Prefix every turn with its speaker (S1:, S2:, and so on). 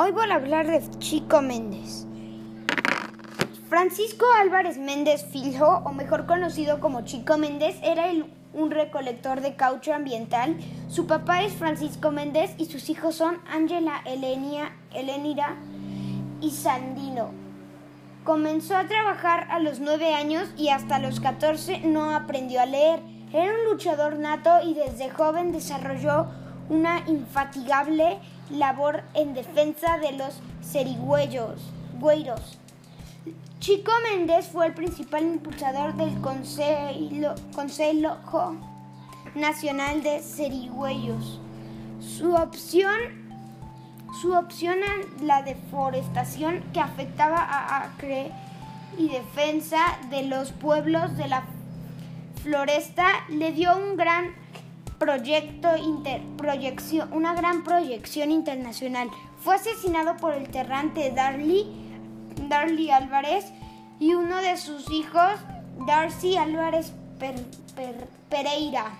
S1: Hoy voy a hablar de Chico Méndez. Francisco Álvarez Méndez Filho, o mejor conocido como Chico Méndez, era un recolector de caucho ambiental. Su papá es Francisco Méndez y sus hijos son Ángela Elenira y Sandino. Comenzó a trabajar a los nueve años y hasta los 14 no aprendió a leer. Era un luchador nato y desde joven desarrolló una infatigable labor en defensa de los cerigüeyos. Chico Méndez fue el principal impulsador del Consejo, Nacional de Cerigüeyos. Su opción, su opción a la deforestación que afectaba a Acre y defensa de los pueblos de la floresta le dio un gran proyecto inter, proyección, una gran proyección internacional. Fue asesinado por el terrante Darly, Darly Álvarez y uno de sus hijos, Darcy Álvarez Pereira.